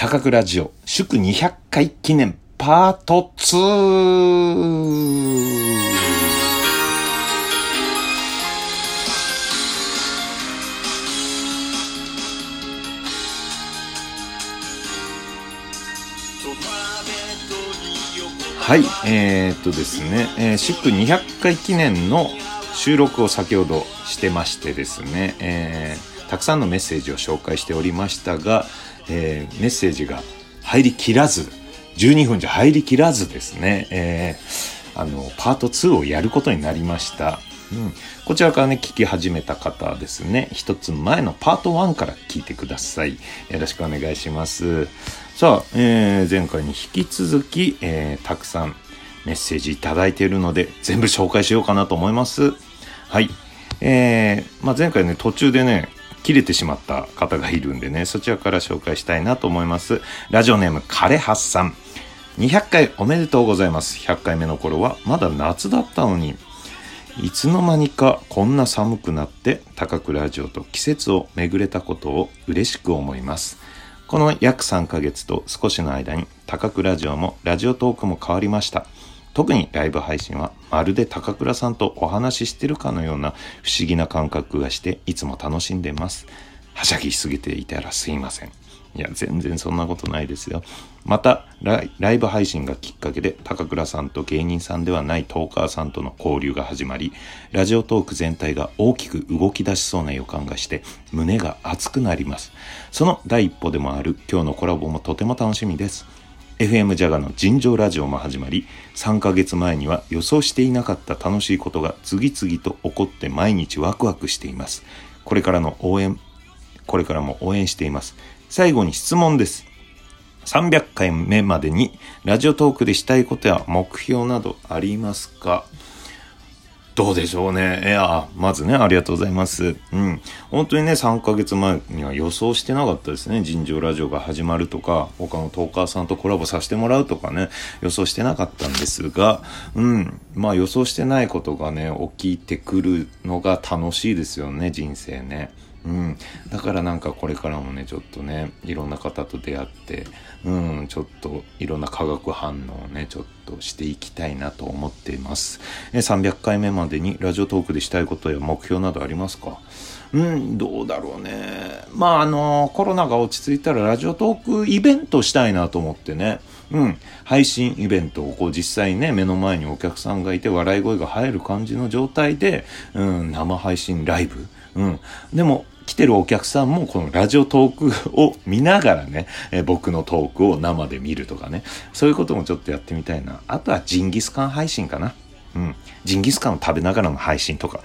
高倉ラジオ祝200回記念パート 2! はい、えー、っとですね、えー、祝200回記念の収録を先ほどしてましてですね、えー、たくさんのメッセージを紹介しておりましたが、えー、メッセージが入りきらず、12分じゃ入りきらずですね、えー、あの、パート2をやることになりました。うん、こちらからね、聞き始めた方ですね、一つ前のパート1から聞いてください。よろしくお願いします。さあ、えー、前回に引き続き、えー、たくさんメッセージいただいているので、全部紹介しようかなと思います。はい。えー、まあ、前回ね、途中でね、切れてしまった方がいるんでね、そちらから紹介したいなと思います。ラジオネーム、カレハスさん。200回おめでとうございます。100回目の頃はまだ夏だったのに、いつの間にかこんな寒くなって高倉ラジオと季節を巡れたことを嬉しく思います。この約3ヶ月と少しの間に高倉ラジオもラジオトークも変わりました。特にライブ配信はまるで高倉さんとお話ししてるかのような不思議な感覚がしていつも楽しんでます。はしゃぎしすぎていたらすいません。いや、全然そんなことないですよ。またライブ配信がきっかけで高倉さんと芸人さんではないトーカーさんとの交流が始まり、ラジオトーク全体が大きく動き出しそうな予感がして胸が熱くなります。その第一歩でもある今日のコラボもとても楽しみです。FM ジャガの尋常ラジオも始まり、3ヶ月前には予想していなかった楽しいことが次々と起こって毎日ワクワクしています。これからの応援、これからも応援しています。最後に質問です。300回目までにラジオトークでしたいことや目標などありますか？どうでしょうね。いや、まずね、ありがとうございます。うん。本当にね、3ヶ月前には予想してなかったですね。尋常ラジオが始まるとか、他のトーカーさんとコラボさせてもらうとかね、予想してなかったんですが、うん。まあ予想してないことがね、起きてくるのが楽しいですよね、人生ね。うん、だからなんかこれからもねちょっとねいろんな方と出会って、うん、ちょっといろんな化学反応をねちょっとしていきたいなと思っています。え300回目までにラジオトークでしたいことや目標などありますか？うんどうだろうね。まああのコロナが落ち着いたらラジオトークイベントしたいなと思ってね。うん、配信イベントをこう実際ね目の前にお客さんがいて笑い声が入る感じの状態で、うん、生配信ライブ、うん、でも来てるお客さんもこのラジオトークを見ながらね、え僕のトークを生で見るとかね、そういうこともちょっとやってみたいな。あとはジンギスカン配信かな。うん。ジンギスカンを食べながらの配信とか。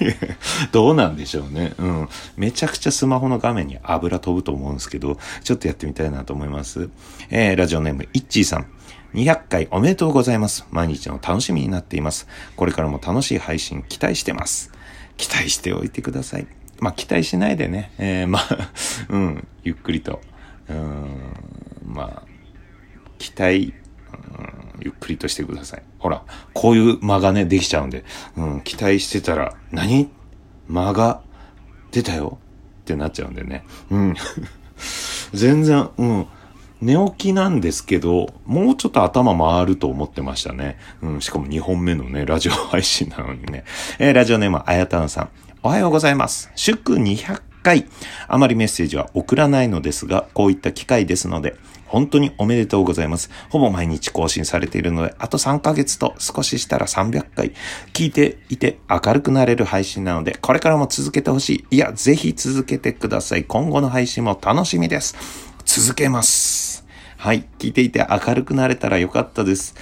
どうなんでしょうね。うん。めちゃくちゃスマホの画面に油飛ぶと思うんですけど、ちょっとやってみたいなと思います。えー、ラジオネーム、イッチーさん。200回おめでとうございます。毎日の楽しみになっています。これからも楽しい配信期待してます。期待しておいてください。まあ、期待しないでね、えー、まあ、うん、ゆっくりと、うん、まあ、期待、うん、ゆっくりとしてください。ほら、こういう間がね、できちゃうんで、うん、期待してたら、何？間が出たよってなっちゃうんでね。うん。全然、うん。寝起きなんですけど、もうちょっと頭回ると思ってましたね。うん、しかも2本目のね、ラジオ配信なのにね。えー、ラジオネーム、あやたんさん。おはようございます。祝200回。あまりメッセージは送らないのですが、こういった機会ですので、本当におめでとうございます。ほぼ毎日更新されているので、あと3ヶ月と少ししたら300回。聞いていて明るくなれる配信なので、これからも続けてほしい。いや、ぜひ続けてください。今後の配信も楽しみです。続けます。はい。聞いていて明るくなれたらよかったです。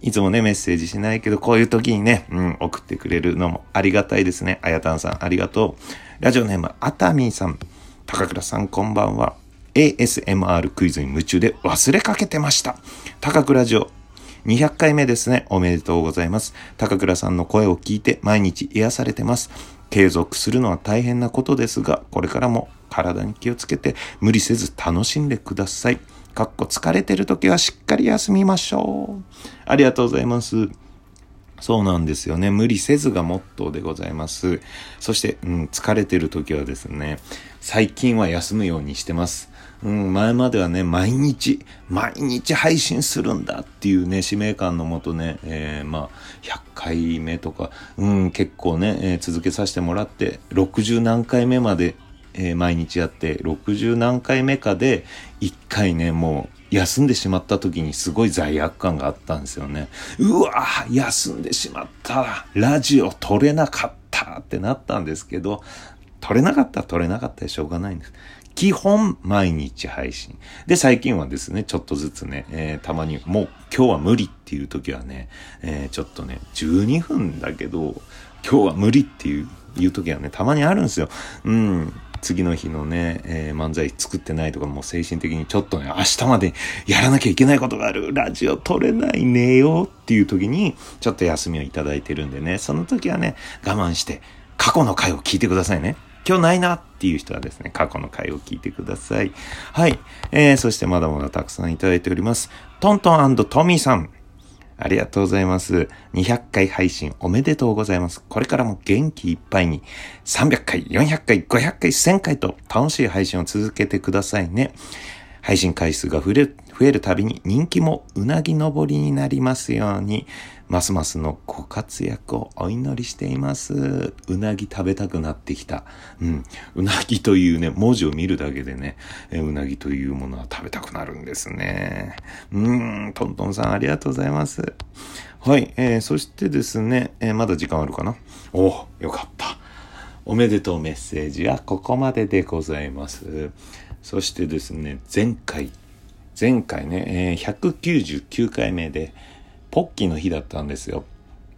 いつもね、メッセージしないけど、こういう時にね、うん、送ってくれるのもありがたいですね。あやたんさん、ありがとう。ラジオネーム、あたみんさん。高倉さん、こんばんは。ASMR クイズに夢中で忘れかけてました。高倉ジオ、200回目ですね。おめでとうございます。高倉さんの声を聞いて毎日癒されてます。継続するのは大変なことですが、これからも体に気をつけて無理せず楽しんでください。かっこ疲れてる時はしっかり休みましょう。ありがとうございます。そうなんですよね。無理せずがモットーでございます。そして、うん、疲れてる時はですね、最近は休むようにしてます。うん、前まではね、毎日、毎日配信するんだっていうね、使命感のもとね、えー、まあ、100回目とか、うん、結構ね、えー、続けさせてもらって、60何回目まで、えー、毎日やって、60何回目かで、1回ね、もう、休んでしまった時にすごい罪悪感があったんですよね。うわ休んでしまった。ラジオ撮れなかったってなったんですけど、撮れなかったら撮れなかったでしょうがないんです。基本毎日配信。で、最近はですね、ちょっとずつね、えー、たまに、もう今日は無理っていう時はね、えー、ちょっとね、12分だけど、今日は無理っていう、いう時はね、たまにあるんですよ。うん。次の日のね、えー、漫才作ってないとかもう精神的にちょっとね、明日までやらなきゃいけないことがある。ラジオ撮れない、寝よっていう時に、ちょっと休みをいただいてるんでね、その時はね、我慢して、過去の回を聞いてくださいね。今日ないなっていう人はですね、過去の回を聞いてください。はい。えー、そしてまだまだたくさんいただいております。トントントミーさん。ありがとうございます。200回配信おめでとうございます。これからも元気いっぱいに300回、400回、500回、1000回と楽しい配信を続けてくださいね。配信回数が増える、増えるたびに人気もうなぎ登りになりますように。ますますのご活躍をお祈りしています。うなぎ食べたくなってきた。うん。うなぎというね、文字を見るだけでね、えうなぎというものは食べたくなるんですね。うん、トントンさんありがとうございます。はい、えー、そしてですね、えー、まだ時間あるかな？およかった。おめでとうメッセージはここまででございます。そしてですね、前回、前回ね、えー、199回目で、ポッキーの日だったんですよ。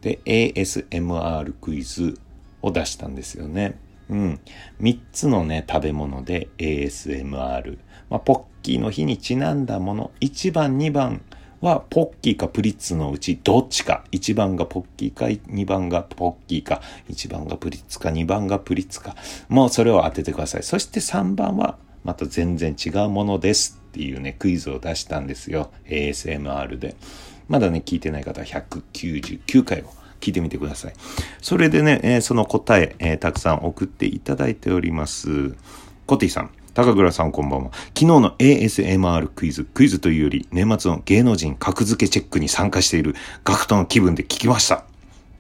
で、ASMR クイズを出したんですよね。うん。3つのね、食べ物で ASMR。まあ、ポッキーの日にちなんだもの。1番、2番はポッキーかプリッツのうちどっちか。1番がポッキーか、2番がポッキーか、1番がプリッツか、2番がプリッツか。もうそれを当ててください。そして3番はまた全然違うものですっていうね、クイズを出したんですよ。ASMR で。まだね、聞いてない方は199回を聞いてみてください。それでね、えー、その答え、えー、たくさん送っていただいております。コティさん。高倉さんこんばんは。昨日の ASMR クイズ、クイズというより年末の芸能人格付けチェックに参加しているガクトの気分で聞きました。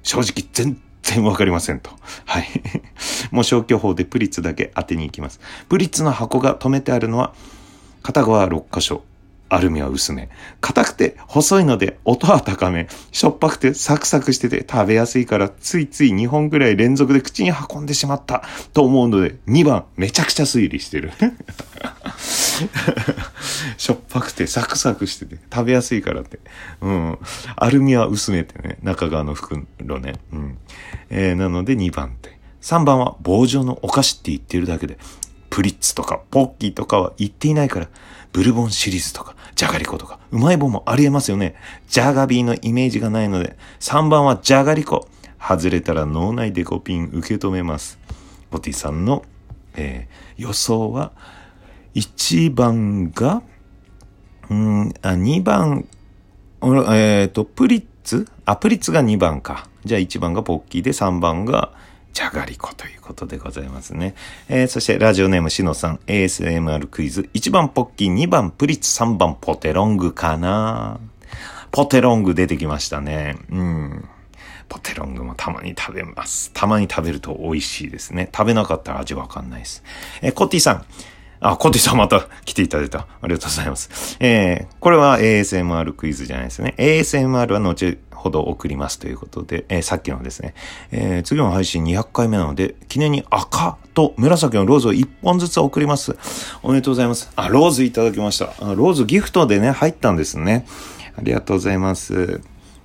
正直全然わかりませんと。はい。もう消去法でプリッツだけ当てに行きます。プリッツの箱が止めてあるのは片側6箇所。アルミは薄め。硬くて細いので音は高め。しょっぱくてサクサクしてて食べやすいからついつい2本ぐらい連続で口に運んでしまったと思うので2番めちゃくちゃ推理してる。しょっぱくてサクサクしてて食べやすいからって。うん。アルミは薄めてね。中側の袋ね。うん。えー、なので2番って。3番は棒状のお菓子って言ってるだけで。プリッツとかポッキーとかは言っていないから。ブルボンシリーズとか、じゃがりことか、うまい棒もありえますよね。ジャガビーのイメージがないので、3番はじゃがりこ。外れたら脳内デコピン受け止めます。ボティさんの、えー、予想は、1番が、うん、あ、2番、えっ、ー、と、プリッツ？あ、プリッツが2番か。じゃあ1番がポッキーで3番が、じゃがりこということでございますね。えー、そしてラジオネームしのさん ASMR クイズ1番ポッキー2番プリッツ3番ポテロングかなポテロング出てきましたね。うん。ポテロングもたまに食べます。たまに食べると美味しいですね。食べなかったら味わかんないです。えー、コッティさん。あ、コティさんまた来ていただいた。ありがとうございます。えー、これは ASMR クイズじゃないですね。ASMR は後ほど送りますということで、えー、さっきのですね、えー、次の配信200回目なので、記念に赤と紫のローズを1本ずつ送ります。おめでとうございます。あ、ローズいただきました。あローズギフトでね、入ったんですね。ありがとうございます。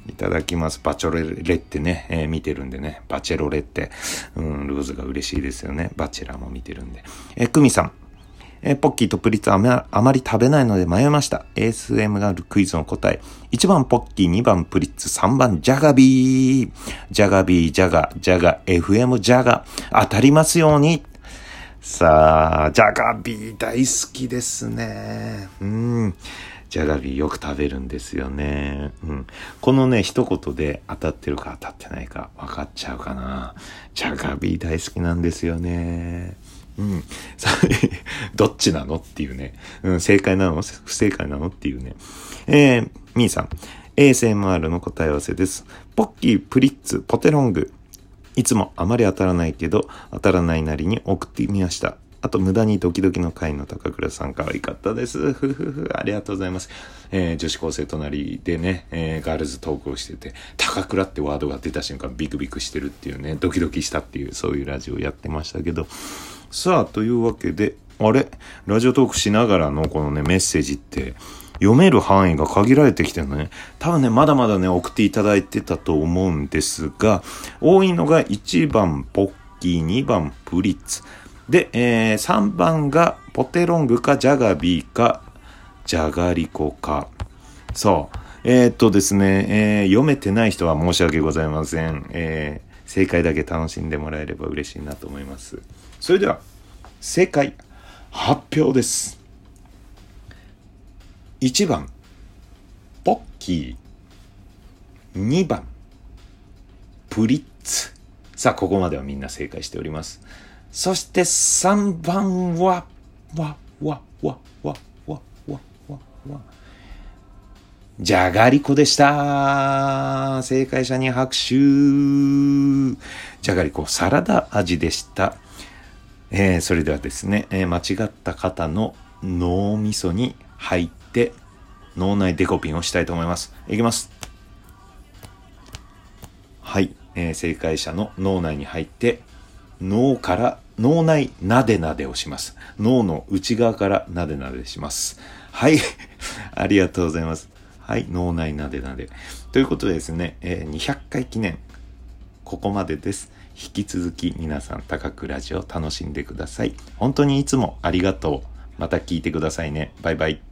いただきます。バチョレレってね、えー、見てるんでね。バチェロレって。うん、ローズが嬉しいですよね。バチェラーも見てるんで。えー、クミさん。えー、ポッキーとプリッツああまり食べないので迷いました。ASMR クイズの答え。1番ポッキー、2番プリッツ、3番ジャガビー。ジャガビー、ジャガ、ジャガ、FM ジャガ。当たりますように。さあ、ジャガビー大好きですね。うん。ジャガビーよく食べるんですよね。うん。このね、一言で当たってるか当たってないか分かっちゃうかな。ジャガビー大好きなんですよね。うん。どっちなのっていうね。うん、正解なの？不正解なのっていうね。えー、みーさん。ASMR の答え合わせです。ポッキー、プリッツ、ポテロング。いつもあまり当たらないけど、当たらないなりに送ってみました。あと、無駄にドキドキの会の高倉さん、可愛かったです。ふふふ、ありがとうございます。えー女子高生隣でね、えーガールズトークをしてて、高倉ってワードが出た瞬間、ビクビクしてるっていうね、ドキドキしたっていう、そういうラジオやってましたけど。さあ、というわけで、あれ？ラジオトークしながらのこのね、メッセージって、読める範囲が限られてきてるのね。多分ね、まだまだね、送っていただいてたと思うんですが、多いのが1番ポッキー、2番プリッツ。で、えー3番がポテロングかジャガビーかじゃがりこか。そう。えーっとですね、えー読めてない人は申し訳ございません。えー正解だけ楽しんでもらえれば嬉しいなと思います。それでは、正解発表です。1番、ポッキー。2番、プリッツ。さあ、ここまではみんな正解しております。そして3番は、わ、わ、わ、わ、わ、わ、わ、わ。じゃがりこでした。正解者に拍手。じゃがりこサラダ味でした。えーそれではですね、えー間違った方の脳みそに入って脳内デコピンをしたいと思います。いきます。はい、えー正解者の脳内に入って脳から脳内なでなでをします。脳の内側からなでなでします。はい、ありがとうございます。はい、脳内なでなで。ということでですね、え200回記念、ここまでです。引き続き皆さん高くラジオ楽しんでください。本当にいつもありがとう。また聞いてくださいね。バイバイ。